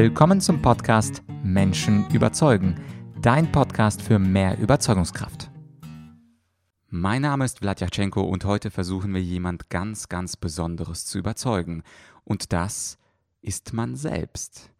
Willkommen zum Podcast Menschen überzeugen, dein Podcast für mehr Überzeugungskraft. Mein Name ist Vladyachenko und heute versuchen wir jemand ganz, ganz Besonderes zu überzeugen. Und das ist man selbst.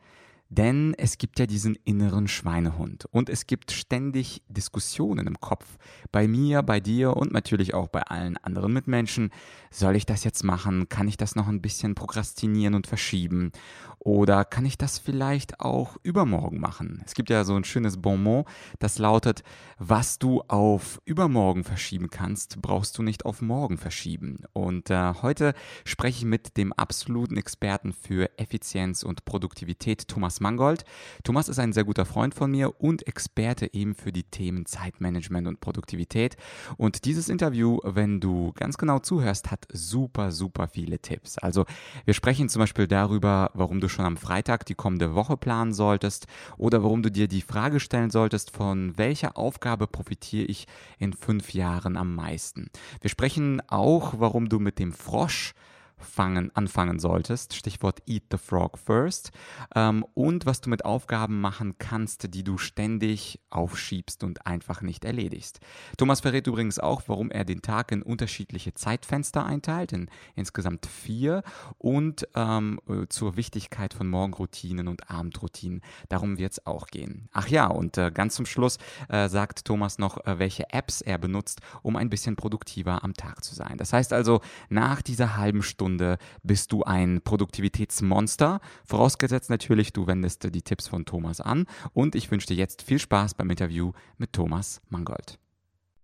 Denn es gibt ja diesen inneren Schweinehund und es gibt ständig Diskussionen im Kopf. Bei mir, bei dir und natürlich auch bei allen anderen Mitmenschen. Soll ich das jetzt machen? Kann ich das noch ein bisschen prokrastinieren und verschieben? Oder kann ich das vielleicht auch übermorgen machen? Es gibt ja so ein schönes Bonmot, das lautet, was du auf übermorgen verschieben kannst, brauchst du nicht auf morgen verschieben. Und äh, heute spreche ich mit dem absoluten Experten für Effizienz und Produktivität, Thomas Mangold. Thomas ist ein sehr guter Freund von mir und Experte eben für die Themen Zeitmanagement und Produktivität. Und dieses Interview, wenn du ganz genau zuhörst, hat super, super viele Tipps. Also wir sprechen zum Beispiel darüber, warum du schon am Freitag die kommende Woche planen solltest oder warum du dir die Frage stellen solltest, von welcher Aufgabe profitiere ich in fünf Jahren am meisten. Wir sprechen auch, warum du mit dem Frosch fangen, anfangen solltest. Stichwort Eat the Frog First. Ähm, und was du mit Aufgaben machen kannst, die du ständig aufschiebst und einfach nicht erledigst. Thomas verrät übrigens auch, warum er den Tag in unterschiedliche Zeitfenster einteilt, in insgesamt vier, und ähm, äh, zur Wichtigkeit von Morgenroutinen und Abendroutinen. Darum wird es auch gehen. Ach ja, und äh, ganz zum Schluss äh, sagt Thomas noch, äh, welche Apps er benutzt, um ein bisschen produktiver am Tag zu sein. Das heißt also, nach dieser halben Stunde Stunde bist du ein Produktivitätsmonster. Vorausgesetzt natürlich, du wendest die Tipps von Thomas an. Und ich wünsche dir jetzt viel Spaß beim Interview mit Thomas Mangold.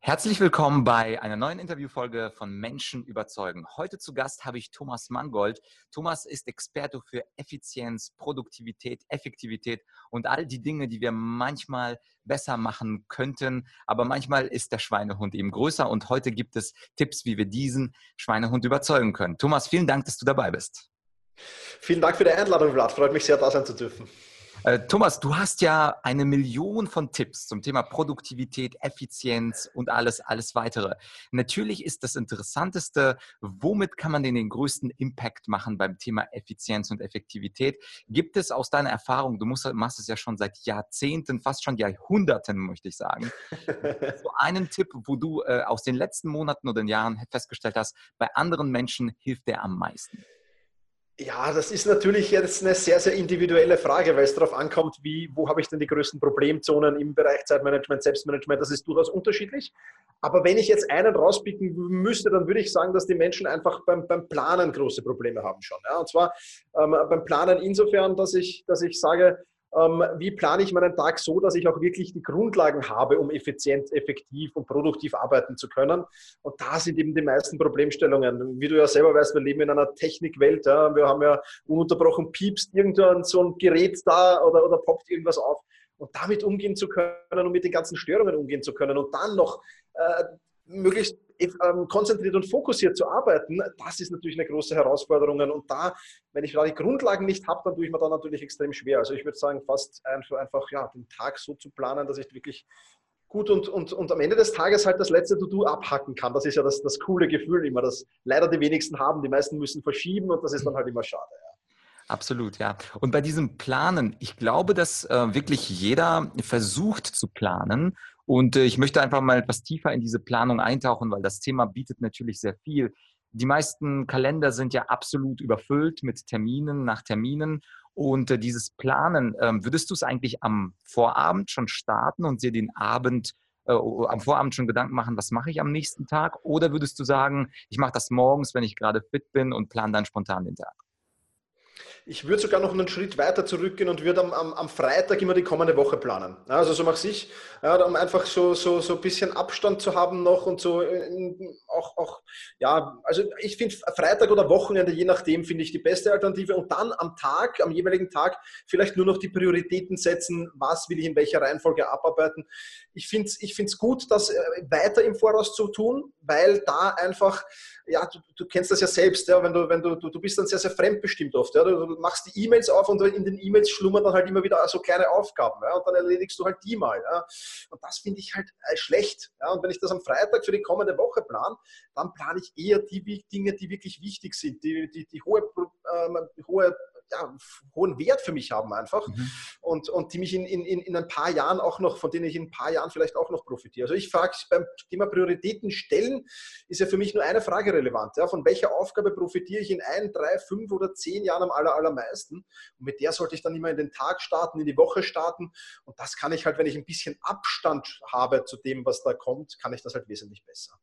Herzlich willkommen bei einer neuen Interviewfolge von Menschen überzeugen. Heute zu Gast habe ich Thomas Mangold. Thomas ist Experte für Effizienz, Produktivität, Effektivität und all die Dinge, die wir manchmal besser machen könnten. Aber manchmal ist der Schweinehund eben größer und heute gibt es Tipps, wie wir diesen Schweinehund überzeugen können. Thomas, vielen Dank, dass du dabei bist. Vielen Dank für die Einladung, Vlad. Freut mich sehr, da sein zu dürfen. Äh, Thomas, du hast ja eine Million von Tipps zum Thema Produktivität, Effizienz und alles, alles weitere. Natürlich ist das Interessanteste, womit kann man denn den größten Impact machen beim Thema Effizienz und Effektivität? Gibt es aus deiner Erfahrung, du musst, machst es ja schon seit Jahrzehnten, fast schon Jahrhunderten, möchte ich sagen, so einen Tipp, wo du äh, aus den letzten Monaten oder Jahren festgestellt hast, bei anderen Menschen hilft der am meisten? Ja, das ist natürlich jetzt eine sehr, sehr individuelle Frage, weil es darauf ankommt, wie, wo habe ich denn die größten Problemzonen im Bereich Zeitmanagement, Selbstmanagement. Das ist durchaus unterschiedlich. Aber wenn ich jetzt einen rauspicken müsste, dann würde ich sagen, dass die Menschen einfach beim, beim Planen große Probleme haben schon. Ja? Und zwar ähm, beim Planen insofern, dass ich, dass ich sage, wie plane ich meinen Tag so, dass ich auch wirklich die Grundlagen habe, um effizient, effektiv und produktiv arbeiten zu können. Und da sind eben die meisten Problemstellungen. Wie du ja selber weißt, wir leben in einer Technikwelt. Ja. Wir haben ja ununterbrochen piepst irgendwann so ein Gerät da oder, oder poppt irgendwas auf. Und damit umgehen zu können und mit den ganzen Störungen umgehen zu können und dann noch äh, möglichst ähm, konzentriert und fokussiert zu arbeiten, das ist natürlich eine große Herausforderung. Und da, wenn ich da die Grundlagen nicht habe, dann tue ich mir da natürlich extrem schwer. Also ich würde sagen, fast einfach, einfach ja, den Tag so zu planen, dass ich wirklich gut und, und, und am Ende des Tages halt das letzte To-Do abhacken kann. Das ist ja das, das coole Gefühl immer, das leider die wenigsten haben. Die meisten müssen verschieben und das ist dann halt immer schade. Ja. Absolut, ja. Und bei diesem Planen, ich glaube, dass äh, wirklich jeder versucht zu planen und äh, ich möchte einfach mal etwas tiefer in diese Planung eintauchen, weil das Thema bietet natürlich sehr viel. Die meisten Kalender sind ja absolut überfüllt mit Terminen nach Terminen. Und äh, dieses Planen, äh, würdest du es eigentlich am Vorabend schon starten und dir den Abend äh, am Vorabend schon Gedanken machen, was mache ich am nächsten Tag? Oder würdest du sagen, ich mache das morgens, wenn ich gerade fit bin und plane dann spontan den Tag? Ich würde sogar noch einen Schritt weiter zurückgehen und würde am, am, am Freitag immer die kommende Woche planen. also so mache ich, ja, um einfach so, so, so ein bisschen Abstand zu haben noch und so äh, auch, auch ja, also ich finde Freitag oder Wochenende, je nachdem, finde ich die beste Alternative und dann am Tag, am jeweiligen Tag vielleicht nur noch die Prioritäten setzen, was will ich in welcher Reihenfolge abarbeiten. Ich finde es ich gut, das äh, weiter im Voraus zu tun, weil da einfach ja, du, du, kennst das ja selbst, ja, wenn du, wenn du, du, du bist dann sehr, sehr fremdbestimmt oft. Ja, du, machst die E-Mails auf und in den E-Mails schlummern dann halt immer wieder so kleine Aufgaben. Ja, und dann erledigst du halt die mal. Ja. Und das finde ich halt äh, schlecht. Ja, und wenn ich das am Freitag für die kommende Woche plane, dann plane ich eher die Dinge, die wirklich wichtig sind, die, die, die hohe, ähm, hohe ja, hohen Wert für mich haben einfach mhm. und, und die mich in, in, in ein paar Jahren auch noch, von denen ich in ein paar Jahren vielleicht auch noch profitiere. Also ich frage beim Thema Prioritäten stellen, ist ja für mich nur eine Frage relevant. Ja? Von welcher Aufgabe profitiere ich in ein, drei, fünf oder zehn Jahren am aller, allermeisten? Und mit der sollte ich dann immer in den Tag starten, in die Woche starten. Und das kann ich halt, wenn ich ein bisschen Abstand habe zu dem, was da kommt, kann ich das halt wesentlich besser.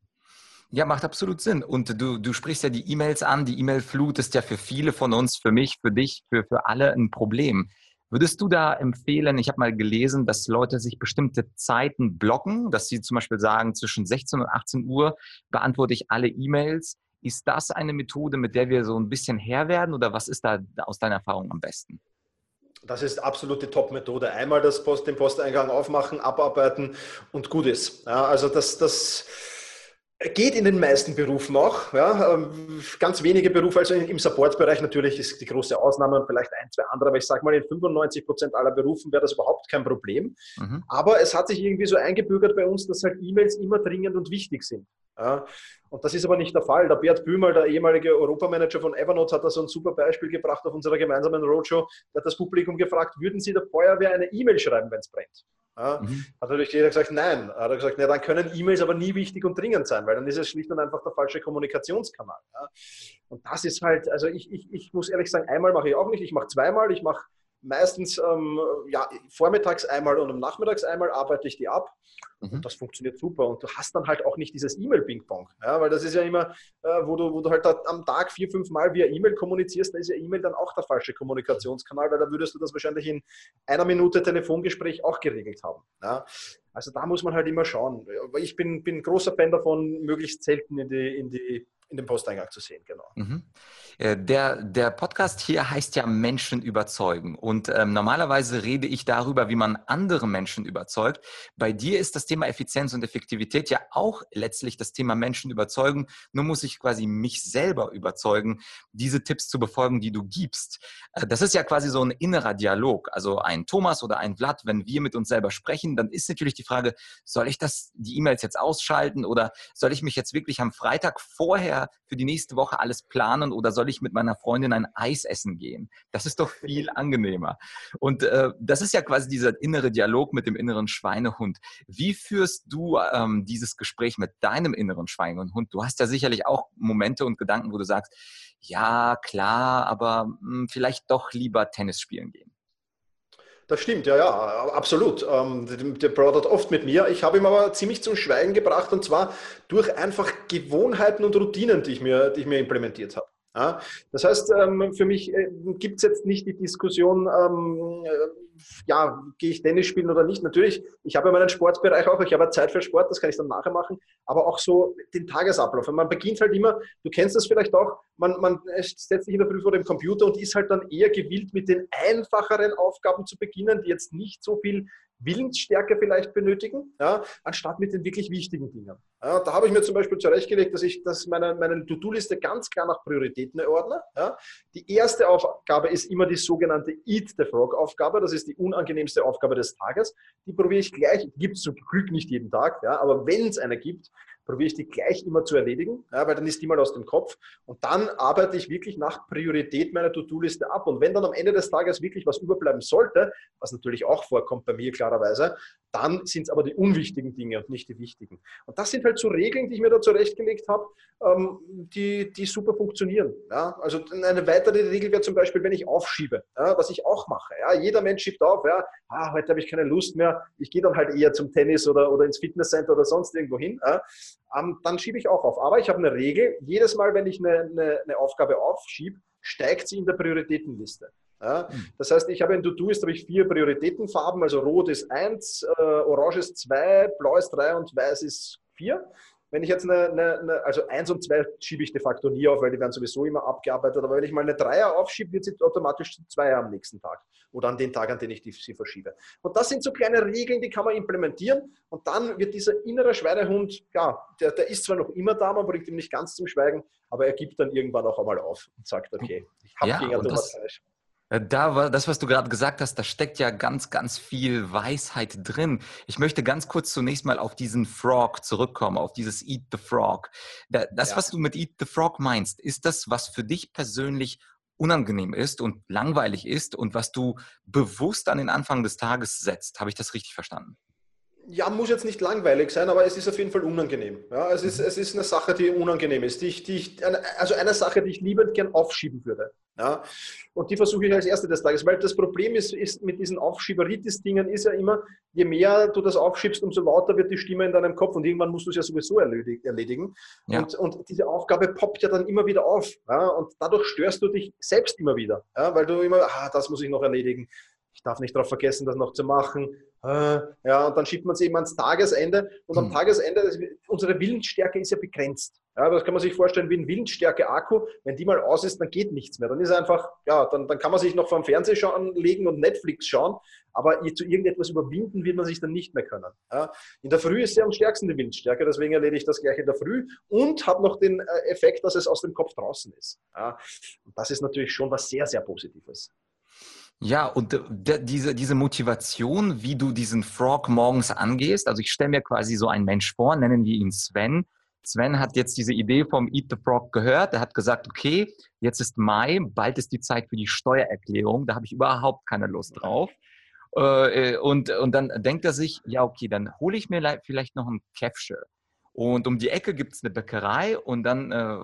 Ja, macht absolut Sinn. Und du, du sprichst ja die E-Mails an. Die E-Mail-Flut ist ja für viele von uns, für mich, für dich, für, für alle ein Problem. Würdest du da empfehlen, ich habe mal gelesen, dass Leute sich bestimmte Zeiten blocken, dass sie zum Beispiel sagen, zwischen 16 und 18 Uhr beantworte ich alle E-Mails. Ist das eine Methode, mit der wir so ein bisschen Herr werden oder was ist da aus deiner Erfahrung am besten? Das ist absolute Top-Methode. Einmal das Post, den Posteingang aufmachen, abarbeiten und gut ist. Ja, also das, das Geht in den meisten Berufen auch. Ja. Ähm, ganz wenige Berufe, also im Supportbereich natürlich ist die große Ausnahme und vielleicht ein, zwei andere, aber ich sage mal, in 95 Prozent aller Berufen wäre das überhaupt kein Problem. Mhm. Aber es hat sich irgendwie so eingebürgert bei uns, dass halt E-Mails immer dringend und wichtig sind. Ja. Und das ist aber nicht der Fall. Der Bert Bühmer, der ehemalige Europamanager von Evernote, hat da so ein super Beispiel gebracht auf unserer gemeinsamen Roadshow. Der hat das Publikum gefragt, würden Sie der Feuerwehr eine E-Mail schreiben, wenn es brennt? Ja, mhm. Hat natürlich jeder gesagt, nein. Hat er gesagt, na, dann können E-Mails aber nie wichtig und dringend sein, weil dann ist es schlicht und einfach der falsche Kommunikationskanal. Ja. Und das ist halt, also ich, ich, ich muss ehrlich sagen, einmal mache ich auch nicht, ich mache zweimal, ich mache meistens ähm, ja, vormittags einmal und nachmittags einmal arbeite ich die ab. Mhm. Und das funktioniert super. Und du hast dann halt auch nicht dieses E-Mail-Ping-Pong. Ja, weil das ist ja immer, äh, wo, du, wo du halt am Tag vier, fünf Mal via E-Mail kommunizierst, da ist ja E-Mail dann auch der falsche Kommunikationskanal, weil da würdest du das wahrscheinlich in einer Minute Telefongespräch auch geregelt haben. Ja. Also da muss man halt immer schauen. Ich bin, bin großer Fan davon, möglichst selten in die, in die in dem Posteingang zu sehen, genau. Mhm. Äh, der, der Podcast hier heißt ja Menschen überzeugen. Und ähm, normalerweise rede ich darüber, wie man andere Menschen überzeugt. Bei dir ist das Thema Effizienz und Effektivität ja auch letztlich das Thema Menschen überzeugen. Nur muss ich quasi mich selber überzeugen, diese Tipps zu befolgen, die du gibst. Äh, das ist ja quasi so ein innerer Dialog. Also ein Thomas oder ein Vlad, wenn wir mit uns selber sprechen, dann ist natürlich die Frage, soll ich das, die E-Mails jetzt ausschalten oder soll ich mich jetzt wirklich am Freitag vorher für die nächste Woche alles planen oder soll ich mit meiner Freundin ein Eis essen gehen? Das ist doch viel angenehmer. Und äh, das ist ja quasi dieser innere Dialog mit dem inneren Schweinehund. Wie führst du ähm, dieses Gespräch mit deinem inneren Schweinehund? Du hast ja sicherlich auch Momente und Gedanken, wo du sagst, ja, klar, aber mh, hm, vielleicht doch lieber Tennis spielen gehen. Das stimmt, ja, ja, absolut. Ähm, der plaudert oft mit mir. Ich habe ihm aber ziemlich zum Schweigen gebracht und zwar durch einfach Gewohnheiten und Routinen, die ich mir, die ich mir implementiert habe. Ja, das heißt, ähm, für mich äh, gibt es jetzt nicht die Diskussion, ähm, ja, gehe ich Tennis spielen oder nicht? Natürlich, ich habe ja meinen Sportbereich auch, ich habe Zeit für Sport, das kann ich dann nachher machen, aber auch so den Tagesablauf. Man beginnt halt immer, du kennst das vielleicht auch, man, man setzt sich in der Früh vor dem Computer und ist halt dann eher gewillt, mit den einfacheren Aufgaben zu beginnen, die jetzt nicht so viel Willensstärke vielleicht benötigen, ja, anstatt mit den wirklich wichtigen Dingen. Ja, da habe ich mir zum Beispiel zurechtgelegt, dass ich dass meine, meine To-Do-Liste ganz klar nach Prioritäten ordne. Ja. Die erste Aufgabe ist immer die sogenannte Eat the Frog-Aufgabe. Das ist die unangenehmste Aufgabe des Tages. Die probiere ich gleich, gibt es zum Glück nicht jeden Tag, ja, aber wenn es eine gibt, probiere ich die gleich immer zu erledigen, ja, weil dann ist die mal aus dem Kopf. Und dann arbeite ich wirklich nach Priorität meiner To-Do-Liste ab. Und wenn dann am Ende des Tages wirklich was überbleiben sollte, was natürlich auch vorkommt bei mir klarerweise, dann sind es aber die unwichtigen Dinge und nicht die wichtigen. Und das sind halt so Regeln, die ich mir da zurechtgelegt habe, ähm, die, die super funktionieren. Ja? Also eine weitere Regel wäre zum Beispiel, wenn ich aufschiebe, ja, was ich auch mache. Ja? Jeder Mensch schiebt auf, ja, ah, heute habe ich keine Lust mehr, ich gehe dann halt eher zum Tennis oder, oder ins Fitnesscenter oder sonst irgendwo hin. Ja? Ähm, dann schiebe ich auch auf. Aber ich habe eine Regel, jedes Mal, wenn ich eine, eine, eine Aufgabe aufschiebe, steigt sie in der Prioritätenliste. Ja, hm. das heißt, ich habe in To-Do-Ist habe ich vier Prioritätenfarben, also rot ist eins, äh, orange ist zwei, blau ist drei und weiß ist vier. Wenn ich jetzt eine, eine, eine, also eins und zwei schiebe ich de facto nie auf, weil die werden sowieso immer abgearbeitet. Aber wenn ich mal eine Dreier aufschiebe, wird sie automatisch zu Zweier am nächsten Tag oder an den Tag, an den ich die, sie verschiebe. Und das sind so kleine Regeln, die kann man implementieren. Und dann wird dieser innere Schweinehund, ja, der, der ist zwar noch immer da, man bringt ihn nicht ganz zum Schweigen, aber er gibt dann irgendwann auch einmal auf und sagt, okay, ich habe ja, gegen Thomas Fleisch. Äh, da war das, was du gerade gesagt hast, da steckt ja ganz, ganz viel Weisheit drin. Ich möchte ganz kurz zunächst mal auf diesen Frog zurückkommen, auf dieses Eat the Frog. Das, ja. was du mit Eat the Frog meinst, ist das, was für dich persönlich unangenehm ist und langweilig ist und was du bewusst an den Anfang des Tages setzt. Habe ich das richtig verstanden? ja, muss jetzt nicht langweilig sein, aber es ist auf jeden Fall unangenehm. Ja, es, ist, mhm. es ist eine Sache, die unangenehm ist. Die ich, die ich, also eine Sache, die ich liebend gern aufschieben würde. Ja, und die versuche ich als erste des Tages, weil das Problem ist, ist mit diesen Aufschieberitis-Dingen ist ja immer, je mehr du das aufschiebst, umso lauter wird die Stimme in deinem Kopf und irgendwann musst du es ja sowieso erledigen. Ja. Und, und diese Aufgabe poppt ja dann immer wieder auf. Ja, und dadurch störst du dich selbst immer wieder, weil du immer, ah, das muss ich noch erledigen. Ich darf nicht darauf vergessen, das noch zu machen ja, und dann schiebt man es eben ans Tagesende. Und am hm. Tagesende, unsere Willensstärke ist ja begrenzt. Ja, das kann man sich vorstellen wie ein Willensstärke-Akku. Wenn die mal aus ist, dann geht nichts mehr. Dann ist einfach, ja, dann, dann kann man sich noch vom Fernseher schauen, legen und Netflix schauen, aber zu irgendetwas überwinden wird man sich dann nicht mehr können. Ja, in der Früh ist ja am stärksten die Willensstärke, deswegen erledige ich das gleich in der Früh und habe noch den äh, Effekt, dass es aus dem Kopf draußen ist. Ja, und das ist natürlich schon was sehr, sehr Positives. Ja, und diese, diese Motivation, wie du diesen Frog morgens angehst, also ich stelle mir quasi so einen Mensch vor, nennen wir ihn Sven. Sven hat jetzt diese Idee vom Eat the Frog gehört. Er hat gesagt, okay, jetzt ist Mai, bald ist die Zeit für die Steuererklärung, da habe ich überhaupt keine Lust drauf. Äh, und, und dann denkt er sich, ja, okay, dann hole ich mir vielleicht noch ein Käffche. Und um die Ecke gibt es eine Bäckerei und dann äh,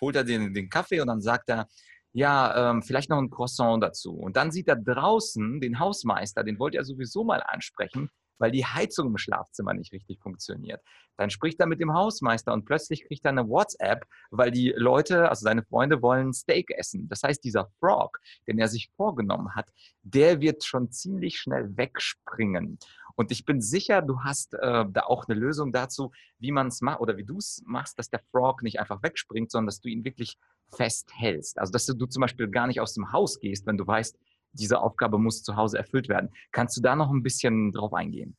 holt er den, den Kaffee und dann sagt er, ja, ähm, vielleicht noch ein Croissant dazu. Und dann sieht er draußen den Hausmeister, den wollte er sowieso mal ansprechen, weil die Heizung im Schlafzimmer nicht richtig funktioniert. Dann spricht er mit dem Hausmeister und plötzlich kriegt er eine WhatsApp, weil die Leute, also seine Freunde wollen Steak essen. Das heißt, dieser Frog, den er sich vorgenommen hat, der wird schon ziemlich schnell wegspringen. Und ich bin sicher, du hast äh, da auch eine Lösung dazu, wie man es macht oder wie du es machst, dass der Frog nicht einfach wegspringt, sondern dass du ihn wirklich festhältst. Also dass du, du zum Beispiel gar nicht aus dem Haus gehst, wenn du weißt, diese Aufgabe muss zu Hause erfüllt werden. Kannst du da noch ein bisschen drauf eingehen?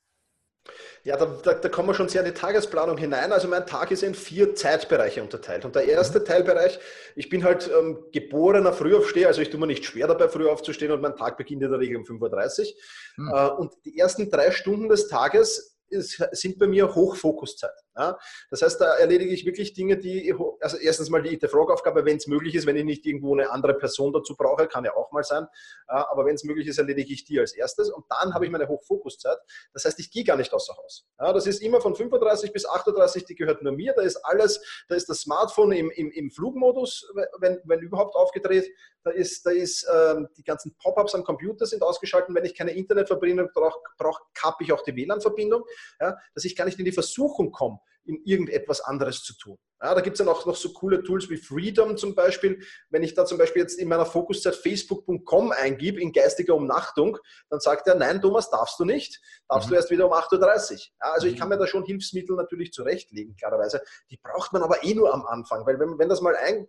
Ja, da, da, da, kommen wir schon sehr in die Tagesplanung hinein. Also mein Tag ist in vier Zeitbereiche unterteilt. Und der erste mhm. Teilbereich, ich bin halt ähm, geborener Frühaufsteher, also ich tue mir nicht schwer dabei, früh aufzustehen und mein Tag beginnt in der Regel um 5.30 Uhr. Mhm. Äh, und die ersten drei Stunden des Tages ist, sind bei mir Hochfokuszeit. Ja? Das heißt, da erledige ich wirklich Dinge, die, also erstens mal die Frog-Aufgabe, wenn es möglich ist, wenn ich nicht irgendwo eine andere Person dazu brauche, kann ja auch mal sein, aber wenn es möglich ist, erledige ich die als erstes und dann habe ich meine Hochfokuszeit. Das heißt, ich gehe gar nicht außer Haus. Ja, das ist immer von 35 bis 38, die gehört nur mir, da ist alles, da ist das Smartphone im, im, im Flugmodus, wenn, wenn überhaupt aufgedreht, da ist, da ist ähm, die ganzen Pop-ups am Computer sind ausgeschaltet, wenn ich keine Internetverbindung brauche, brauch, kappe ich auch die WLAN-Verbindung, ja, dass ich gar nicht in die Versuchung komme, in irgendetwas anderes zu tun. Ja, da gibt es dann auch noch so coole Tools wie Freedom zum Beispiel. Wenn ich da zum Beispiel jetzt in meiner Fokuszeit facebook.com eingebe in geistiger Umnachtung, dann sagt er, nein, Thomas, darfst du nicht. Darfst mhm. du erst wieder um 8.30 Uhr. Ja, also ich kann mir da schon Hilfsmittel natürlich zurechtlegen, klarerweise. Die braucht man aber eh nur am Anfang, weil wenn, wenn, das mal ein,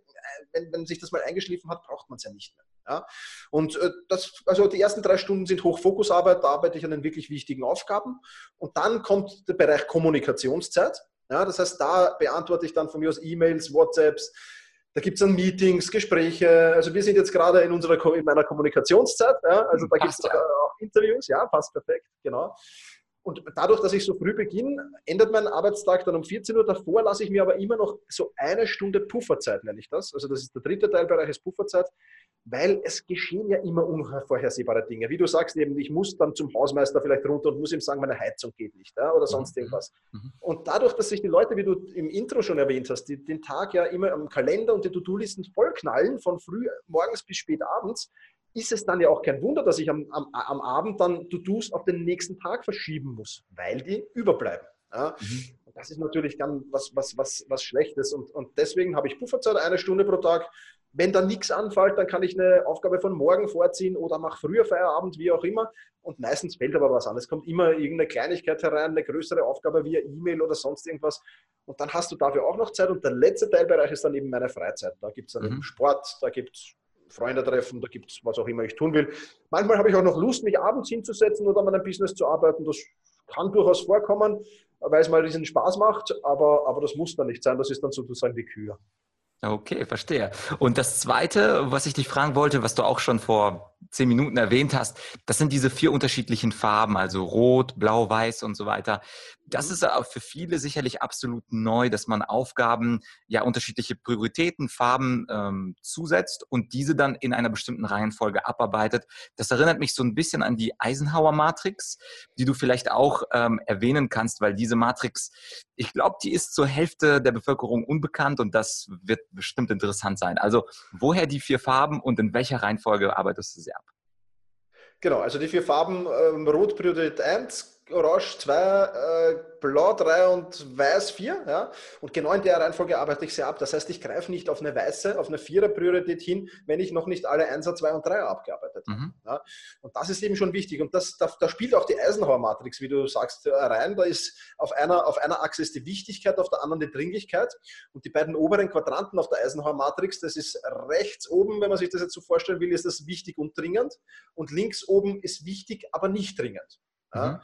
wenn, wenn sich das mal eingeschliffen hat, braucht man es ja nicht mehr. Ja? Und äh, das, also die ersten drei Stunden sind Hochfokusarbeit, da arbeite ich an den wirklich wichtigen Aufgaben. Und dann kommt der Bereich Kommunikationszeit. Ja, das heißt, da beantworte ich dann von mir aus E-Mails, WhatsApps, da gibt es dann Meetings, Gespräche. Also wir sind jetzt gerade in unserer in meiner Kommunikationszeit. Ja, also da gibt es ja. auch Interviews. Ja, passt perfekt, genau. Und dadurch, dass ich so früh beginne, endet mein Arbeitstag dann um 14 Uhr. Davor lasse ich mir aber immer noch so eine Stunde Pufferzeit, nenne ich das. Also das ist der dritte Teilbereich, ist Pufferzeit weil es geschehen ja immer unvorhersehbare Dinge. Wie du sagst eben, ich muss dann zum Hausmeister vielleicht runter und muss ihm sagen, meine Heizung geht nicht ja, oder sonst mhm. irgendwas. Mhm. Und dadurch, dass sich die Leute, wie du im Intro schon erwähnt hast, die, den Tag ja immer am Kalender und die To-Do-Listen vollknallen, von früh morgens bis spät abends, ist es dann ja auch kein Wunder, dass ich am, am, am Abend dann To-Dos auf den nächsten Tag verschieben muss, weil die überbleiben. Ja. Mhm. Das ist natürlich dann was, was, was, was Schlechtes. Und, und deswegen habe ich Pufferzeit, eine Stunde pro Tag wenn da nichts anfällt, dann kann ich eine Aufgabe von morgen vorziehen oder mache früher Feierabend, wie auch immer. Und meistens fällt aber was an. Es kommt immer irgendeine Kleinigkeit herein, eine größere Aufgabe via E-Mail oder sonst irgendwas. Und dann hast du dafür auch noch Zeit. Und der letzte Teilbereich ist dann eben meine Freizeit. Da gibt es dann mhm. Sport, da gibt es Freunde treffen, da gibt es was auch immer ich tun will. Manchmal habe ich auch noch Lust, mich abends hinzusetzen oder an meinem Business zu arbeiten. Das kann durchaus vorkommen, weil es mal diesen Spaß macht, aber, aber das muss dann nicht sein. Das ist dann sozusagen die Kür. Okay, verstehe. Und das Zweite, was ich dich fragen wollte, was du auch schon vor zehn Minuten erwähnt hast, das sind diese vier unterschiedlichen Farben, also Rot, Blau, Weiß und so weiter. Das mhm. ist für viele sicherlich absolut neu, dass man Aufgaben, ja, unterschiedliche Prioritäten, Farben ähm, zusetzt und diese dann in einer bestimmten Reihenfolge abarbeitet. Das erinnert mich so ein bisschen an die Eisenhower-Matrix, die du vielleicht auch ähm, erwähnen kannst, weil diese Matrix, ich glaube, die ist zur Hälfte der Bevölkerung unbekannt und das wird bestimmt interessant sein. Also, woher die vier Farben und in welcher Reihenfolge arbeitest du sie? Genau, also die vier Farben, ähm, Rot Priorität 1, Orange 2, äh, Blau 3 und Weiß 4. Ja? Und genau in der Reihenfolge arbeite ich sie ab. Das heißt, ich greife nicht auf eine weiße, auf eine Vierer-Priorität hin, wenn ich noch nicht alle 1er, 2 und 3 abgearbeitet habe. Mhm. Ja? Und das ist eben schon wichtig. Und das, da, da spielt auch die Eisenhower-Matrix, wie du sagst, äh, rein. Da ist auf einer, auf einer Achse ist die Wichtigkeit, auf der anderen die Dringlichkeit. Und die beiden oberen Quadranten auf der Eisenhower-Matrix, das ist rechts oben, wenn man sich das jetzt so vorstellen will, ist das wichtig und dringend. Und links oben ist wichtig, aber nicht dringend. Ja? Mhm.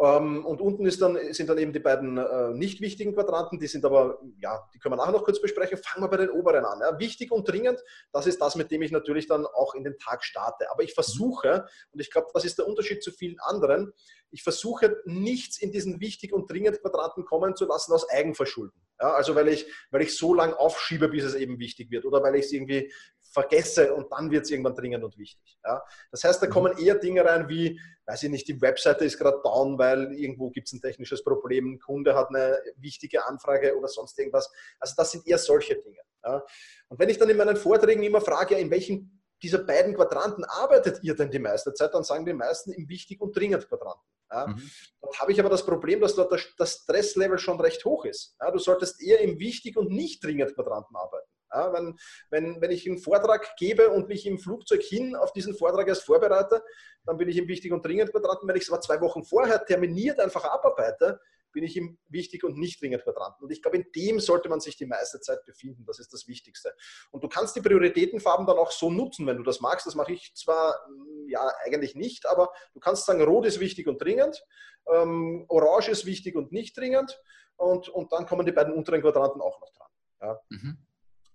Ähm, und unten ist dann, sind dann eben die beiden äh, nicht wichtigen Quadranten, die sind aber, ja, die können wir nachher noch kurz besprechen. Fangen wir bei den oberen an. Ja. Wichtig und dringend, das ist das, mit dem ich natürlich dann auch in den Tag starte. Aber ich versuche, und ich glaube, das ist der Unterschied zu vielen anderen, ich versuche nichts in diesen wichtig und dringend Quadranten kommen zu lassen aus Eigenverschulden. Ja, also weil ich, weil ich so lange aufschiebe, bis es eben wichtig wird oder weil ich es irgendwie vergesse und dann wird es irgendwann dringend und wichtig. Ja? Das heißt, da mhm. kommen eher Dinge rein wie, weiß ich nicht, die Webseite ist gerade down, weil irgendwo gibt es ein technisches Problem, ein Kunde hat eine wichtige Anfrage oder sonst irgendwas. Also das sind eher solche Dinge. Ja? Und wenn ich dann in meinen Vorträgen immer frage, in welchen dieser beiden Quadranten arbeitet ihr denn die meiste Zeit, dann sagen die meisten im wichtig und dringend Quadranten. Ja. Mhm. Dort habe ich aber das Problem, dass dort das Stresslevel schon recht hoch ist. Ja, du solltest eher im wichtig und nicht dringend Quadranten arbeiten. Ja, wenn, wenn, wenn ich einen Vortrag gebe und mich im Flugzeug hin auf diesen Vortrag erst vorbereite, dann bin ich im Wichtig und Dringend Quadranten. Wenn ich es aber zwei Wochen vorher terminiert einfach abarbeite, bin ich im Wichtig und Nicht Dringend Quadranten. Und ich glaube, in dem sollte man sich die meiste Zeit befinden. Das ist das Wichtigste. Und du kannst die Prioritätenfarben dann auch so nutzen, wenn du das magst. Das mache ich zwar hm, ja eigentlich nicht, aber du kannst sagen, Rot ist wichtig und dringend, ähm, Orange ist wichtig und nicht dringend. Und, und dann kommen die beiden unteren Quadranten auch noch dran. Ja. Mhm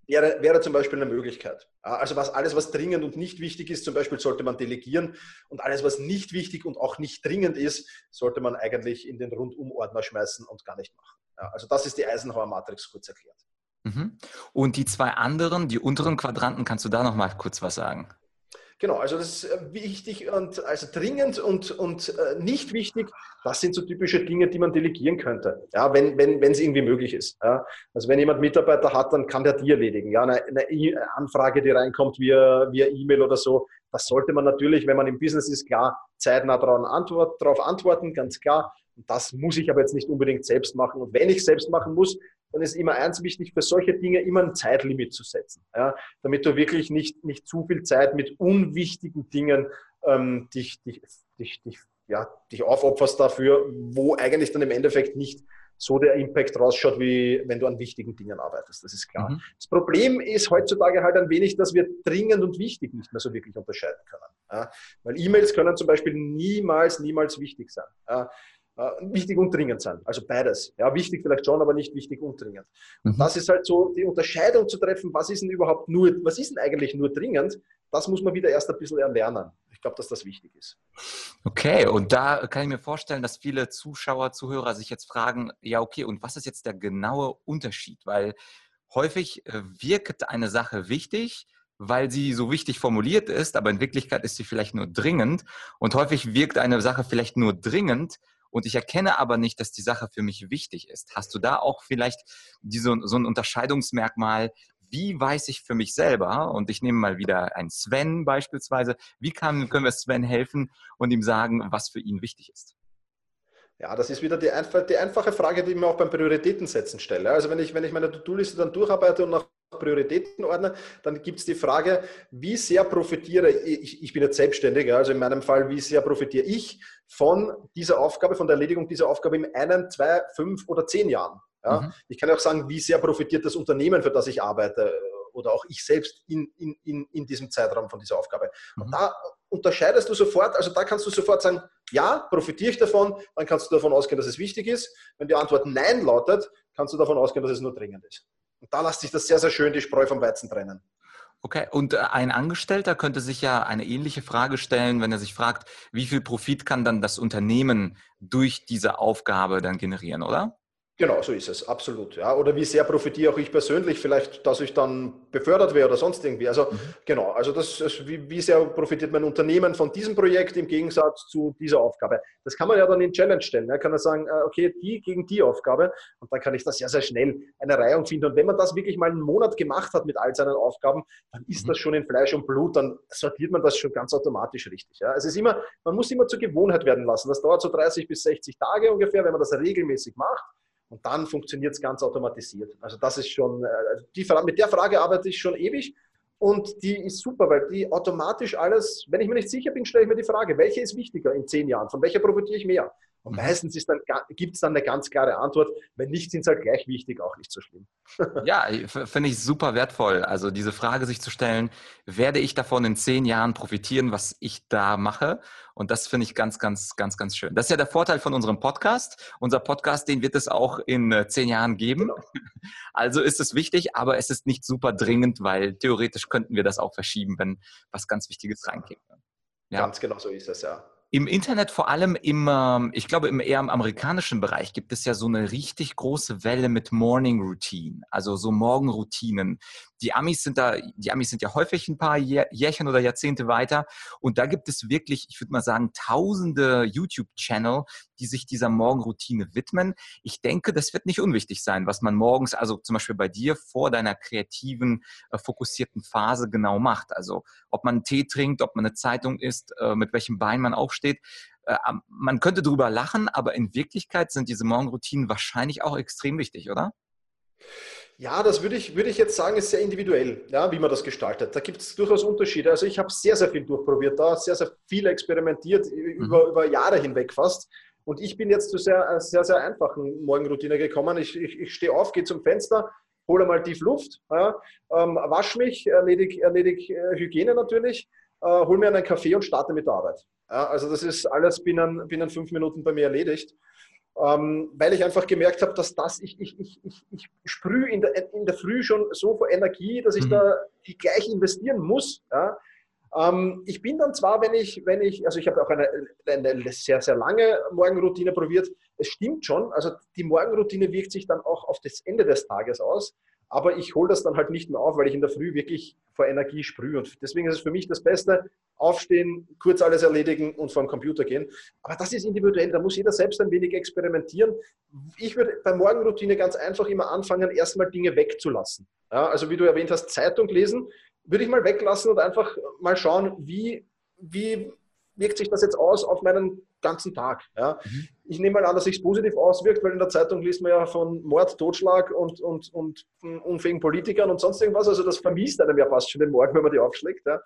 wäre, wäre zum Beispiel eine Möglichkeit. Also was, alles, was dringend und nicht wichtig ist, zum Beispiel sollte man delegieren und alles, was nicht wichtig und auch nicht dringend ist, sollte man eigentlich in den Rundumordner schmeißen und gar nicht machen. Also das ist die Eisenhower-Matrix kurz erklärt. Mhm. Und die zwei anderen, die unteren Quadranten, kannst du da noch mal kurz was sagen? Genau, also das ist äh, wichtig und also dringend und, und äh, nicht wichtig. Das sind so typische Dinge, die man delegieren könnte, ja, wenn, wenn, wenn es irgendwie möglich ist. Ja. Also wenn jemand Mitarbeiter hat, dann kann der die erledigen. Ja, eine, eine e Anfrage, die reinkommt via via E-Mail oder so, das sollte man natürlich, wenn man im Business ist, klar zeitnah darauf antwort, antworten, ganz klar. Und das muss ich aber jetzt nicht unbedingt selbst machen. Und wenn ich selbst machen muss, dann ist immer eins wichtig, für solche Dinge immer ein Zeitlimit zu setzen, ja, damit du wirklich nicht, nicht zu viel Zeit mit unwichtigen Dingen ähm, dich, dich, dich, dich, ja, dich aufopferst dafür, wo eigentlich dann im Endeffekt nicht so der Impact rausschaut, wie wenn du an wichtigen Dingen arbeitest. Das ist klar. Mhm. Das Problem ist heutzutage halt ein wenig, dass wir dringend und wichtig nicht mehr so wirklich unterscheiden können. Ja? Weil E-Mails können zum Beispiel niemals, niemals wichtig sein. Ja? Äh, wichtig und dringend sein. Also beides. Ja, wichtig vielleicht schon, aber nicht wichtig und dringend. Mhm. Das ist halt so die Unterscheidung zu treffen, was ist denn überhaupt nur, was ist denn eigentlich nur dringend? Das muss man wieder erst ein bisschen erlernen. Ich glaube, dass das wichtig ist. Okay, und da kann ich mir vorstellen, dass viele Zuschauer, Zuhörer sich jetzt fragen, ja, okay, und was ist jetzt der genaue Unterschied? Weil häufig äh, wirkt eine Sache wichtig, weil sie so wichtig formuliert ist, aber in Wirklichkeit ist sie vielleicht nur dringend. Und häufig wirkt eine Sache vielleicht nur dringend, und ich erkenne aber nicht, dass die Sache für mich wichtig ist. Hast du da auch vielleicht diese, so ein Unterscheidungsmerkmal, wie weiß ich für mich selber, und ich nehme mal wieder einen Sven beispielsweise, wie kann, können wir Sven helfen und ihm sagen, was für ihn wichtig ist? Ja, das ist wieder die, die einfache Frage, die ich mir auch beim Prioritätensetzen stelle. Also wenn ich, wenn ich meine To-Do-Liste dann durcharbeite und nach Prioritätenordner, dann gibt es die Frage, wie sehr profitiere ich, ich bin jetzt selbstständig, also in meinem Fall, wie sehr profitiere ich von dieser Aufgabe, von der Erledigung dieser Aufgabe in einem, zwei, fünf oder zehn Jahren. Ja? Mhm. Ich kann auch sagen, wie sehr profitiert das Unternehmen, für das ich arbeite oder auch ich selbst in, in, in, in diesem Zeitraum von dieser Aufgabe. Mhm. Und da unterscheidest du sofort, also da kannst du sofort sagen, ja, profitiere ich davon, dann kannst du davon ausgehen, dass es wichtig ist. Wenn die Antwort Nein lautet, kannst du davon ausgehen, dass es nur dringend ist. Und da lässt sich das sehr, sehr schön die Spreu vom Weizen trennen. Okay, und äh, ein Angestellter könnte sich ja eine ähnliche Frage stellen, wenn er sich fragt, wie viel Profit kann dann das Unternehmen durch diese Aufgabe dann generieren, oder? Genau, so ist es, absolut. Ja. Oder wie sehr profitiere auch ich persönlich, vielleicht, dass ich dann befördert werde oder sonst irgendwie. Also mhm. genau, also das, das wie, wie, sehr profitiert mein Unternehmen von diesem Projekt im Gegensatz zu dieser Aufgabe. Das kann man ja dann in Challenge stellen. Ne? Kann man sagen, äh, okay, die gegen die Aufgabe und dann kann ich das sehr, sehr schnell eine Reihung finden. Und wenn man das wirklich mal einen Monat gemacht hat mit all seinen Aufgaben, dann ist mhm. das schon in Fleisch und Blut, dann sortiert man das schon ganz automatisch richtig. Ja. Es ist immer, man muss immer zur Gewohnheit werden lassen. Das dauert so 30 bis 60 Tage ungefähr, wenn man das regelmäßig macht. Und dann funktioniert es ganz automatisiert. Also das ist schon, äh, die, mit der Frage arbeite ich schon ewig und die ist super, weil die automatisch alles, wenn ich mir nicht sicher bin, stelle ich mir die Frage, welche ist wichtiger in zehn Jahren? Von welcher profitiere ich mehr? Und mhm. meistens gibt es dann eine ganz klare Antwort. Wenn nicht, sind es halt gleich wichtig, auch nicht so schlimm. ja, finde ich super wertvoll. Also diese Frage sich zu stellen, werde ich davon in zehn Jahren profitieren, was ich da mache? Und das finde ich ganz, ganz, ganz, ganz schön. Das ist ja der Vorteil von unserem Podcast. Unser Podcast, den wird es auch in äh, zehn Jahren geben. Genau. Also ist es wichtig, aber es ist nicht super dringend, weil theoretisch könnten wir das auch verschieben, wenn was ganz Wichtiges reinkäme. Ja. Ganz genau so ist es, ja. Im Internet, vor allem im, ähm, ich glaube, im eher im amerikanischen Bereich gibt es ja so eine richtig große Welle mit Morning Routine, also so Morgenroutinen. Die Amis sind da, die Amis sind ja häufig ein paar Jährchen oder Jahrzehnte weiter. Und da gibt es wirklich, ich würde mal sagen, tausende YouTube-Channel, die sich dieser Morgenroutine widmen. Ich denke, das wird nicht unwichtig sein, was man morgens, also zum Beispiel bei dir vor deiner kreativen, äh, fokussierten Phase genau macht. Also ob man einen Tee trinkt, ob man eine Zeitung isst, äh, mit welchem Bein man aufsteht. Äh, man könnte drüber lachen, aber in Wirklichkeit sind diese Morgenroutinen wahrscheinlich auch extrem wichtig, oder? Ja, das würde ich, würde ich jetzt sagen, ist sehr individuell, ja, wie man das gestaltet. Da gibt es durchaus Unterschiede. Also ich habe sehr, sehr viel durchprobiert, da sehr, sehr viel experimentiert, mhm. über, über Jahre hinweg fast. Und ich bin jetzt zu sehr, sehr, sehr einfachen Morgenroutine gekommen. Ich, ich, ich stehe auf, gehe zum Fenster, hole mal tief Luft, ja, ähm, wasche mich, erledige erledig, äh, Hygiene natürlich, äh, hole mir einen Kaffee und starte mit der Arbeit. Ja, also das ist alles binnen, binnen fünf Minuten bei mir erledigt. Ähm, weil ich einfach gemerkt habe, dass das, ich, ich, ich, ich, ich sprühe in der, in der Früh schon so vor Energie, dass ich mhm. da die gleich investieren muss. Ja. Ähm, ich bin dann zwar, wenn ich, wenn ich, also ich habe auch eine, eine sehr, sehr lange Morgenroutine probiert, es stimmt schon, also die Morgenroutine wirkt sich dann auch auf das Ende des Tages aus. Aber ich hole das dann halt nicht mehr auf, weil ich in der Früh wirklich vor Energie sprühe. Und deswegen ist es für mich das Beste, aufstehen, kurz alles erledigen und vor den Computer gehen. Aber das ist individuell, da muss jeder selbst ein wenig experimentieren. Ich würde bei Morgenroutine ganz einfach immer anfangen, erstmal Dinge wegzulassen. Ja, also wie du erwähnt hast, Zeitung lesen, würde ich mal weglassen und einfach mal schauen, wie, wie wirkt sich das jetzt aus auf meinen ganzen Tag. Ja. Mhm. Ich nehme mal an, dass sich positiv auswirkt, weil in der Zeitung liest man ja von Mord, Totschlag und, und, und unfähigen Politikern und sonst irgendwas. Also das vermisst einem ja fast schon den Morgen, wenn man die aufschlägt. Ja.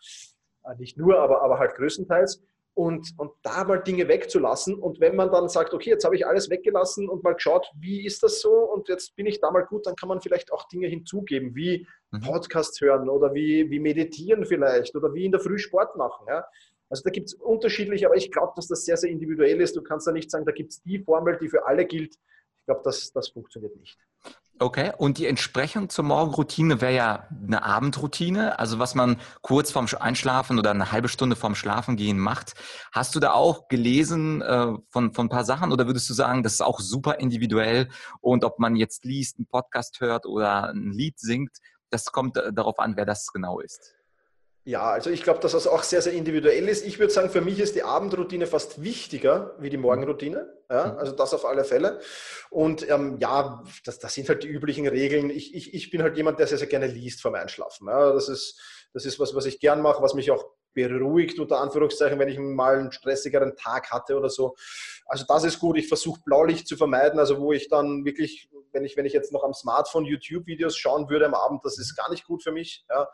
Äh, nicht nur, aber, aber halt größtenteils. Und, und da mal Dinge wegzulassen. Und wenn man dann sagt, okay, jetzt habe ich alles weggelassen und mal geschaut, wie ist das so und jetzt bin ich da mal gut, dann kann man vielleicht auch Dinge hinzugeben, wie mhm. Podcasts hören oder wie, wie meditieren vielleicht oder wie in der Früh Sport machen. Ja. Also da gibt es unterschiedliche, aber ich glaube, dass das sehr, sehr individuell ist. Du kannst da nicht sagen, da gibt es die Formel, die für alle gilt. Ich glaube, das, das funktioniert nicht. Okay, und die Entsprechung zur Morgenroutine wäre ja eine Abendroutine, also was man kurz vorm Einschlafen oder eine halbe Stunde vorm Schlafengehen macht. Hast du da auch gelesen äh, von, von ein paar Sachen oder würdest du sagen, das ist auch super individuell und ob man jetzt liest, einen Podcast hört oder ein Lied singt, das kommt äh, darauf an, wer das genau ist? Ja, also ich glaube, dass das auch sehr, sehr individuell ist. Ich würde sagen, für mich ist die Abendroutine fast wichtiger wie die Morgenroutine. Ja, mhm. also das auf alle Fälle. Und ähm, ja, das, das sind halt die üblichen Regeln. Ich, ich, ich bin halt jemand, der sehr, sehr gerne liest vorm Einschlafen. Ja, das, ist, das ist was, was ich gern mache, was mich auch beruhigt, unter Anführungszeichen, wenn ich mal einen stressigeren Tag hatte oder so. Also das ist gut. Ich versuche Blaulicht zu vermeiden, also wo ich dann wirklich, wenn ich, wenn ich jetzt noch am Smartphone YouTube-Videos schauen würde am Abend, das ist gar nicht gut für mich. Ja.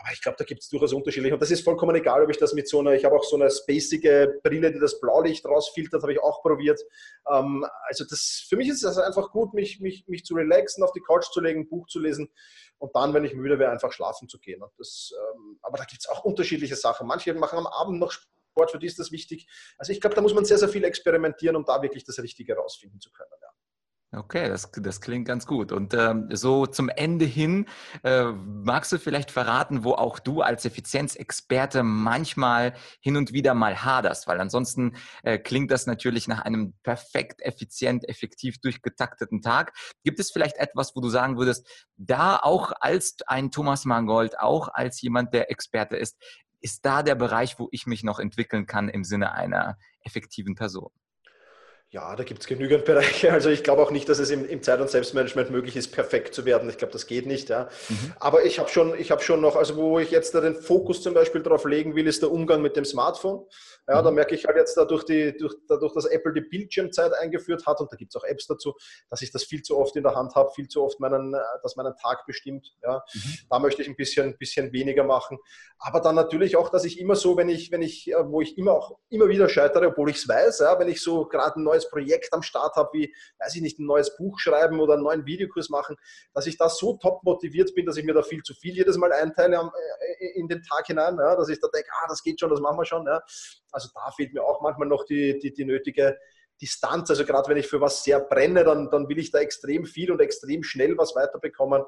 Aber ich glaube, da gibt es durchaus unterschiedliche. Und das ist vollkommen egal, ob ich das mit so einer, ich habe auch so eine spacige Brille, die das Blaulicht rausfiltert, habe ich auch probiert. Ähm, also das, für mich ist es also einfach gut, mich, mich, mich zu relaxen, auf die Couch zu legen, ein Buch zu lesen und dann, wenn ich müde wäre, einfach schlafen zu gehen. Das, ähm, aber da gibt es auch unterschiedliche Sachen. Manche machen am Abend noch Sport, für die ist das wichtig. Also ich glaube, da muss man sehr, sehr viel experimentieren, um da wirklich das Richtige rausfinden zu können. Ja. Okay, das, das klingt ganz gut. Und ähm, so zum Ende hin, äh, magst du vielleicht verraten, wo auch du als Effizienzexperte manchmal hin und wieder mal haderst? Weil ansonsten äh, klingt das natürlich nach einem perfekt, effizient, effektiv durchgetakteten Tag. Gibt es vielleicht etwas, wo du sagen würdest, da auch als ein Thomas Mangold, auch als jemand, der Experte ist, ist da der Bereich, wo ich mich noch entwickeln kann im Sinne einer effektiven Person? Ja, da gibt es genügend Bereiche. Also ich glaube auch nicht, dass es im, im Zeit- und Selbstmanagement möglich ist, perfekt zu werden. Ich glaube, das geht nicht. Ja. Mhm. Aber ich habe schon, hab schon noch, also wo ich jetzt da den Fokus zum Beispiel darauf legen will, ist der Umgang mit dem Smartphone. Ja, da mhm. merke ich halt jetzt dadurch, die, durch, dadurch, dass Apple die Bildschirmzeit eingeführt hat und da gibt es auch Apps dazu, dass ich das viel zu oft in der Hand habe, viel zu oft meinen, äh, dass meinen Tag bestimmt. Ja. Mhm. Da möchte ich ein bisschen, bisschen weniger machen. Aber dann natürlich auch, dass ich immer so, wenn ich, wenn ich, äh, wo ich immer auch immer wieder scheitere, obwohl ich es weiß, ja, wenn ich so gerade ein neues Projekt am Start habe, wie, weiß ich nicht, ein neues Buch schreiben oder einen neuen Videokurs machen, dass ich da so top motiviert bin, dass ich mir da viel zu viel jedes Mal einteile äh, in den Tag hinein, ja, dass ich da denke, ah, das geht schon, das machen wir schon. Ja. Also da fehlt mir auch manchmal noch die, die, die nötige Distanz. Also gerade wenn ich für was sehr brenne, dann, dann will ich da extrem viel und extrem schnell was weiterbekommen.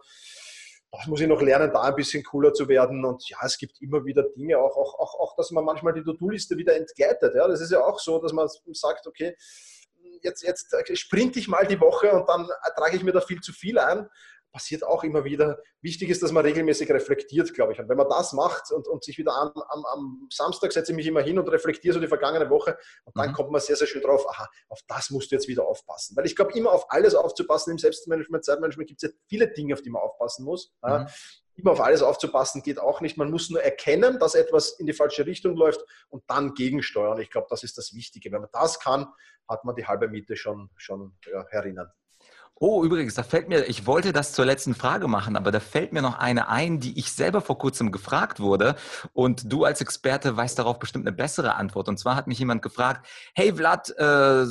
Das muss ich noch lernen, da ein bisschen cooler zu werden. Und ja, es gibt immer wieder Dinge, auch, auch, auch, auch dass man manchmal die To-Do-Liste wieder entgleitet. Ja, das ist ja auch so, dass man sagt, okay, jetzt, jetzt sprinte ich mal die Woche und dann trage ich mir da viel zu viel ein passiert auch immer wieder. Wichtig ist, dass man regelmäßig reflektiert, glaube ich. Und wenn man das macht und, und sich wieder an, am, am, Samstag setze ich mich immer hin und reflektiere so die vergangene Woche und dann mhm. kommt man sehr, sehr schön drauf, aha, auf das musst du jetzt wieder aufpassen. Weil ich glaube, immer auf alles aufzupassen im Selbstmanagement, Zeitmanagement gibt es ja viele Dinge, auf die man aufpassen muss. Mhm. Immer auf alles aufzupassen geht auch nicht. Man muss nur erkennen, dass etwas in die falsche Richtung läuft und dann gegensteuern. Ich glaube, das ist das Wichtige. Wenn man das kann, hat man die halbe Miete schon, schon ja, herinnen. Oh, übrigens, da fällt mir, ich wollte das zur letzten Frage machen, aber da fällt mir noch eine ein, die ich selber vor kurzem gefragt wurde. Und du als Experte weißt darauf bestimmt eine bessere Antwort. Und zwar hat mich jemand gefragt, hey Vlad, äh,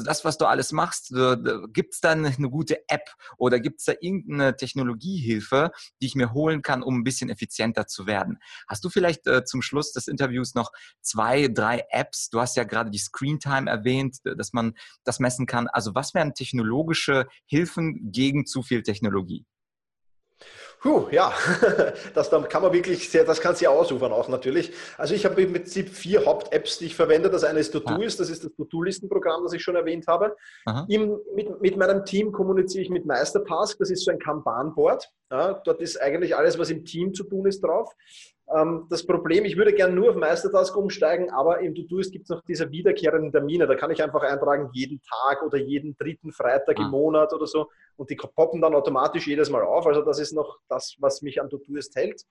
das, was du alles machst, äh, gibt es da eine gute App oder gibt es da irgendeine Technologiehilfe, die ich mir holen kann, um ein bisschen effizienter zu werden? Hast du vielleicht äh, zum Schluss des Interviews noch zwei, drei Apps? Du hast ja gerade die Screentime erwähnt, dass man das messen kann. Also was wären technologische Hilfen, gegen zu viel Technologie? Puh, ja, das kann man wirklich sehr, das kann sehr ausufern auch natürlich. Also ich habe im Prinzip vier Haupt-Apps, die ich verwende. Das eine ist Todoist, ah. das ist das To-Do-Listenprogramm, das ich schon erwähnt habe. Im, mit, mit meinem Team kommuniziere ich mit Meistertask, das ist so ein Kanban-Board. Ja, dort ist eigentlich alles, was im Team zu tun ist, drauf. Ähm, das Problem, ich würde gerne nur auf Meistertask umsteigen, aber im To-Doist gibt es noch diese wiederkehrenden Termine. Da kann ich einfach eintragen, jeden Tag oder jeden dritten Freitag im ah. Monat oder so. Und die poppen dann automatisch jedes Mal auf. Also das ist noch das, was mich an To-Doist hält.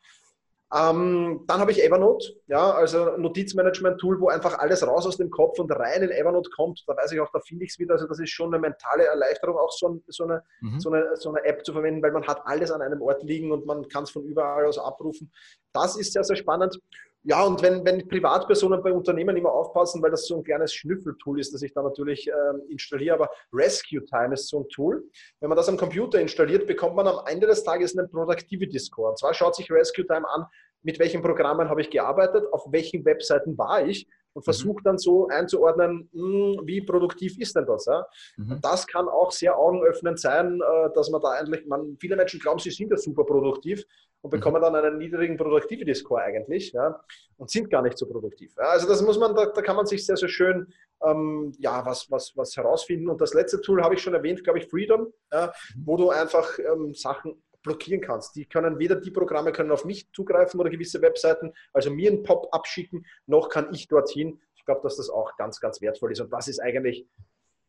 Ähm, dann habe ich Evernote, ja, also Notizmanagement-Tool, wo einfach alles raus aus dem Kopf und rein in Evernote kommt. Da weiß ich auch, da finde ich es wieder. Also das ist schon eine mentale Erleichterung, auch so, ein, so, eine, mhm. so, eine, so eine App zu verwenden, weil man hat alles an einem Ort liegen und man kann es von überall aus abrufen. Das ist sehr, sehr spannend. Ja, und wenn, wenn Privatpersonen bei Unternehmen immer aufpassen, weil das so ein kleines Schnüffeltool ist, das ich da natürlich ähm, installiere, aber Rescue Time ist so ein Tool. Wenn man das am Computer installiert, bekommt man am Ende des Tages einen Productivity Score. Und zwar schaut sich Rescue Time an, mit welchen Programmen habe ich gearbeitet, auf welchen Webseiten war ich und mhm. versucht dann so einzuordnen, hm, wie produktiv ist denn das? Ja? Mhm. Das kann auch sehr augenöffnend sein, äh, dass man da eigentlich, man, viele Menschen glauben, sie sind ja super produktiv und bekommen mhm. dann einen niedrigen Productivity Score eigentlich ja, und sind gar nicht so produktiv. Ja? Also das muss man, da, da, kann man sich sehr, sehr schön ähm, ja, was, was, was herausfinden. Und das letzte Tool habe ich schon erwähnt, glaube ich, Freedom, ja, wo du einfach ähm, Sachen blockieren kannst. Die können weder die Programme können auf mich zugreifen oder gewisse Webseiten, also mir einen Pop abschicken, noch kann ich dorthin. Ich glaube, dass das auch ganz, ganz wertvoll ist. Und das ist eigentlich,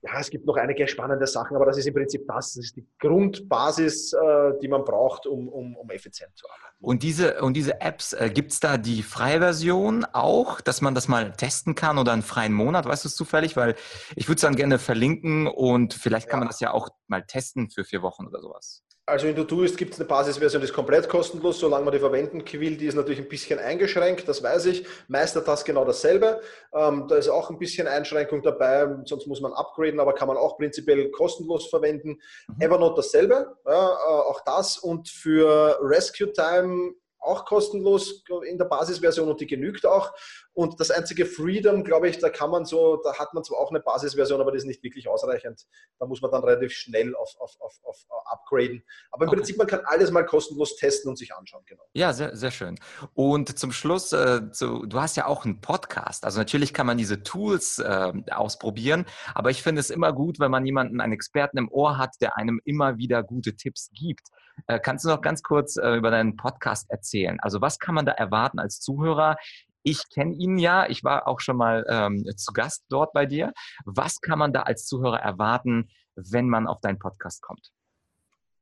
ja, es gibt noch einige spannende Sachen, aber das ist im Prinzip das. Das ist die Grundbasis, äh, die man braucht, um, um, um effizient zu arbeiten. Und diese, und diese Apps, äh, gibt es da die freie Version auch, dass man das mal testen kann oder einen freien Monat? Weißt du es zufällig? Weil ich würde es dann gerne verlinken und vielleicht kann ja. man das ja auch mal testen für vier Wochen oder sowas. Also in Todoist gibt es eine Basisversion, die ist komplett kostenlos, solange man die verwenden will. Die ist natürlich ein bisschen eingeschränkt, das weiß ich. Meistertask genau dasselbe. Ähm, da ist auch ein bisschen Einschränkung dabei, sonst muss man upgraden, aber kann man auch prinzipiell kostenlos verwenden. Mhm. Evernote dasselbe, ja, äh, auch das. Und für Rescue Time auch kostenlos in der Basisversion und die genügt auch. Und das einzige Freedom, glaube ich, da kann man so, da hat man zwar auch eine Basisversion, aber die ist nicht wirklich ausreichend. Da muss man dann relativ schnell auf, auf, auf, auf upgraden. Aber im okay. Prinzip, man kann alles mal kostenlos testen und sich anschauen, genau. Ja, sehr, sehr schön. Und zum Schluss, äh, so, du hast ja auch einen Podcast. Also natürlich kann man diese Tools äh, ausprobieren, aber ich finde es immer gut, wenn man jemanden, einen Experten im Ohr hat, der einem immer wieder gute Tipps gibt. Äh, kannst du noch ganz kurz äh, über deinen Podcast erzählen? Also was kann man da erwarten als Zuhörer? Ich kenne ihn ja, ich war auch schon mal ähm, zu Gast dort bei dir. Was kann man da als Zuhörer erwarten, wenn man auf deinen Podcast kommt?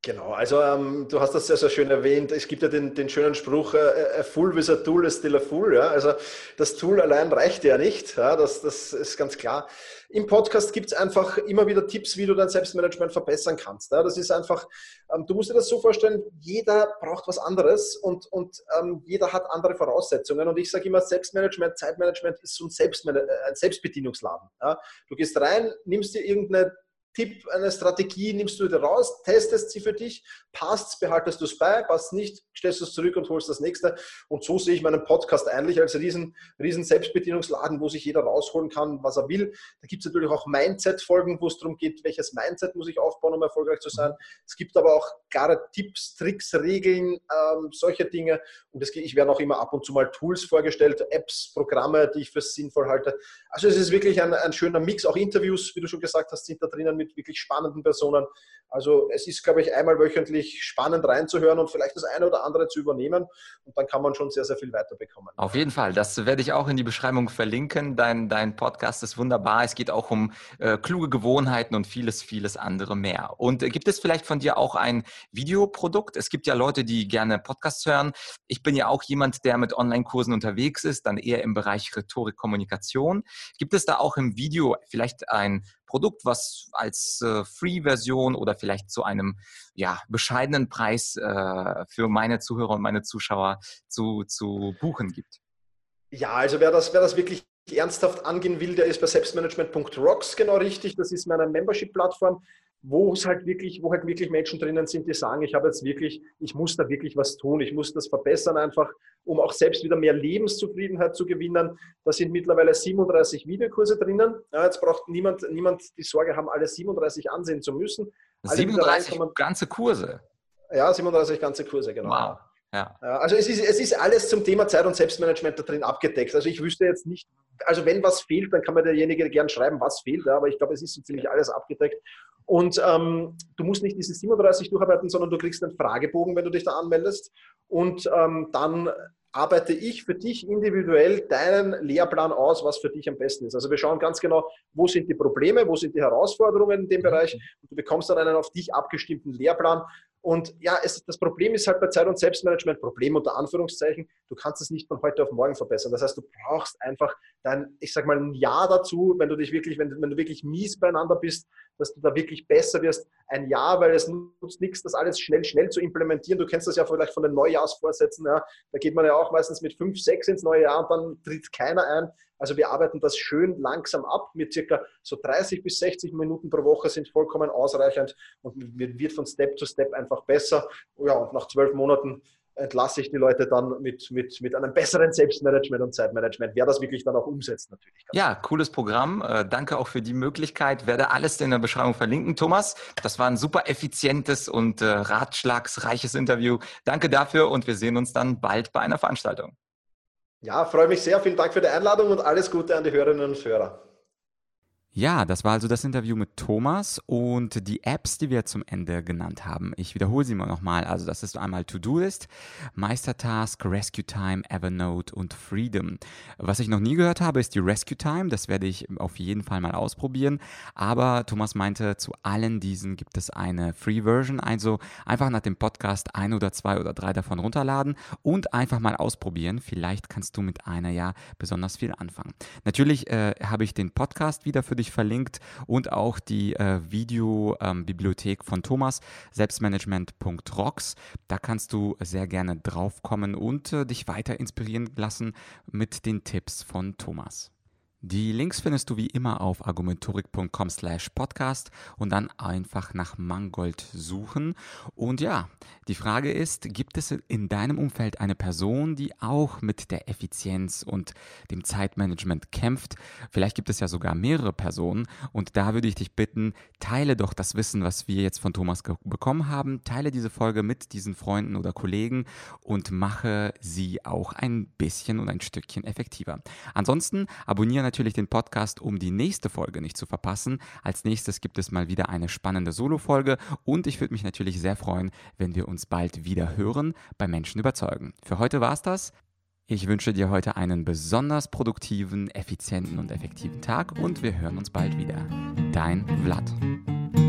Genau, also ähm, du hast das sehr, sehr schön erwähnt. Es gibt ja den, den schönen Spruch, äh, a fool with a tool is still a fool. Ja? Also das Tool allein reicht ja nicht, ja? Das, das ist ganz klar. Im Podcast gibt es einfach immer wieder Tipps, wie du dein Selbstmanagement verbessern kannst. Ja? Das ist einfach, ähm, du musst dir das so vorstellen, jeder braucht was anderes und, und ähm, jeder hat andere Voraussetzungen. Und ich sage immer, Selbstmanagement, Zeitmanagement ist so ein, Selbstman äh, ein Selbstbedienungsladen. Ja? Du gehst rein, nimmst dir irgendeine Tipp, eine Strategie nimmst du wieder raus, testest sie für dich, passt, behaltest du es bei, passt nicht, stellst du es zurück und holst das nächste. Und so sehe ich meinen Podcast eigentlich als riesen, riesen Selbstbedienungsladen, wo sich jeder rausholen kann, was er will. Da gibt es natürlich auch Mindset-Folgen, wo es darum geht, welches Mindset muss ich aufbauen, um erfolgreich zu sein. Es gibt aber auch klare Tipps, Tricks, Regeln, ähm, solche Dinge. Und das, ich werde auch immer ab und zu mal Tools vorgestellt, Apps, Programme, die ich für sinnvoll halte. Also es ist wirklich ein, ein schöner Mix, auch Interviews, wie du schon gesagt hast, sind da drinnen mit mit wirklich spannenden Personen. Also es ist, glaube ich, einmal wöchentlich spannend reinzuhören und vielleicht das eine oder andere zu übernehmen. Und dann kann man schon sehr, sehr viel weiterbekommen. Auf jeden Fall. Das werde ich auch in die Beschreibung verlinken. Dein, dein Podcast ist wunderbar. Es geht auch um äh, kluge Gewohnheiten und vieles, vieles andere mehr. Und äh, gibt es vielleicht von dir auch ein Videoprodukt? Es gibt ja Leute, die gerne Podcasts hören. Ich bin ja auch jemand, der mit Online-Kursen unterwegs ist, dann eher im Bereich Rhetorik, Kommunikation. Gibt es da auch im Video vielleicht ein Produkt, was als äh, Free-Version oder vielleicht zu einem ja, bescheidenen Preis äh, für meine Zuhörer und meine Zuschauer zu, zu buchen gibt? Ja, also wer das, wer das wirklich ernsthaft angehen will, der ist bei selbstmanagement.rocks genau richtig. Das ist meine Membership-Plattform wo es halt wirklich, wo halt wirklich Menschen drinnen sind, die sagen, ich habe jetzt wirklich, ich muss da wirklich was tun, ich muss das verbessern einfach, um auch selbst wieder mehr Lebenszufriedenheit zu gewinnen. Da sind mittlerweile 37 Videokurse drinnen. Ja, jetzt braucht niemand, niemand die Sorge haben, alle 37 ansehen zu müssen. Alle 37 ganze Kurse? Ja, 37 ganze Kurse, genau. Wow. Ja. Also es ist, es ist alles zum Thema Zeit- und Selbstmanagement da drin abgedeckt. Also ich wüsste jetzt nicht, also wenn was fehlt, dann kann mir derjenige gern schreiben, was fehlt, aber ich glaube, es ist so ziemlich alles abgedeckt. Und ähm, du musst nicht diese 37 durcharbeiten, sondern du kriegst einen Fragebogen, wenn du dich da anmeldest. Und ähm, dann arbeite ich für dich individuell deinen Lehrplan aus, was für dich am besten ist. Also wir schauen ganz genau, wo sind die Probleme, wo sind die Herausforderungen in dem Bereich. Und du bekommst dann einen auf dich abgestimmten Lehrplan, und ja, es, das Problem ist halt bei Zeit- und Selbstmanagement, Problem unter Anführungszeichen, du kannst es nicht von heute auf morgen verbessern. Das heißt, du brauchst einfach dein, ich sag mal, ein Jahr dazu, wenn du dich wirklich, wenn, wenn du wirklich mies beieinander bist, dass du da wirklich besser wirst. Ein Jahr, weil es nutzt nichts, das alles schnell, schnell zu implementieren. Du kennst das ja vielleicht von den Neujahrsvorsätzen, ja. Da geht man ja auch meistens mit fünf, sechs ins neue Jahr und dann tritt keiner ein. Also wir arbeiten das schön langsam ab mit circa so 30 bis 60 Minuten pro Woche sind vollkommen ausreichend und wird von Step zu Step einfach besser. Ja, und nach zwölf Monaten entlasse ich die Leute dann mit, mit, mit einem besseren Selbstmanagement und Zeitmanagement, wer das wirklich dann auch umsetzt natürlich. Ja, cooles Programm. Äh, danke auch für die Möglichkeit. Werde alles in der Beschreibung verlinken. Thomas, das war ein super effizientes und äh, ratschlagsreiches Interview. Danke dafür und wir sehen uns dann bald bei einer Veranstaltung. Ja, freue mich sehr. Vielen Dank für die Einladung und alles Gute an die Hörerinnen und Hörer. Ja, das war also das Interview mit Thomas und die Apps, die wir zum Ende genannt haben. Ich wiederhole sie mal nochmal. Also das ist einmal To-Do-List, Meistertask, Rescue Time, Evernote und Freedom. Was ich noch nie gehört habe, ist die Rescue Time. Das werde ich auf jeden Fall mal ausprobieren. Aber Thomas meinte, zu allen diesen gibt es eine Free-Version. Also einfach nach dem Podcast ein oder zwei oder drei davon runterladen und einfach mal ausprobieren. Vielleicht kannst du mit einer ja besonders viel anfangen. Natürlich äh, habe ich den Podcast wieder für dich natürlich verlinkt und auch die äh, Videobibliothek ähm, von Thomas, selbstmanagement.rocks. Da kannst du sehr gerne draufkommen und äh, dich weiter inspirieren lassen mit den Tipps von Thomas. Die Links findest du wie immer auf argumentorik.com slash podcast und dann einfach nach Mangold suchen. Und ja, die Frage ist, gibt es in deinem Umfeld eine Person, die auch mit der Effizienz und dem Zeitmanagement kämpft? Vielleicht gibt es ja sogar mehrere Personen und da würde ich dich bitten, teile doch das Wissen, was wir jetzt von Thomas bekommen haben, teile diese Folge mit diesen Freunden oder Kollegen und mache sie auch ein bisschen und ein Stückchen effektiver. Ansonsten abonniere natürlich den Podcast, um die nächste Folge nicht zu verpassen. Als nächstes gibt es mal wieder eine spannende Solo-Folge und ich würde mich natürlich sehr freuen, wenn wir uns bald wieder hören bei Menschen überzeugen. Für heute war es das. Ich wünsche dir heute einen besonders produktiven, effizienten und effektiven Tag und wir hören uns bald wieder. Dein Vlad.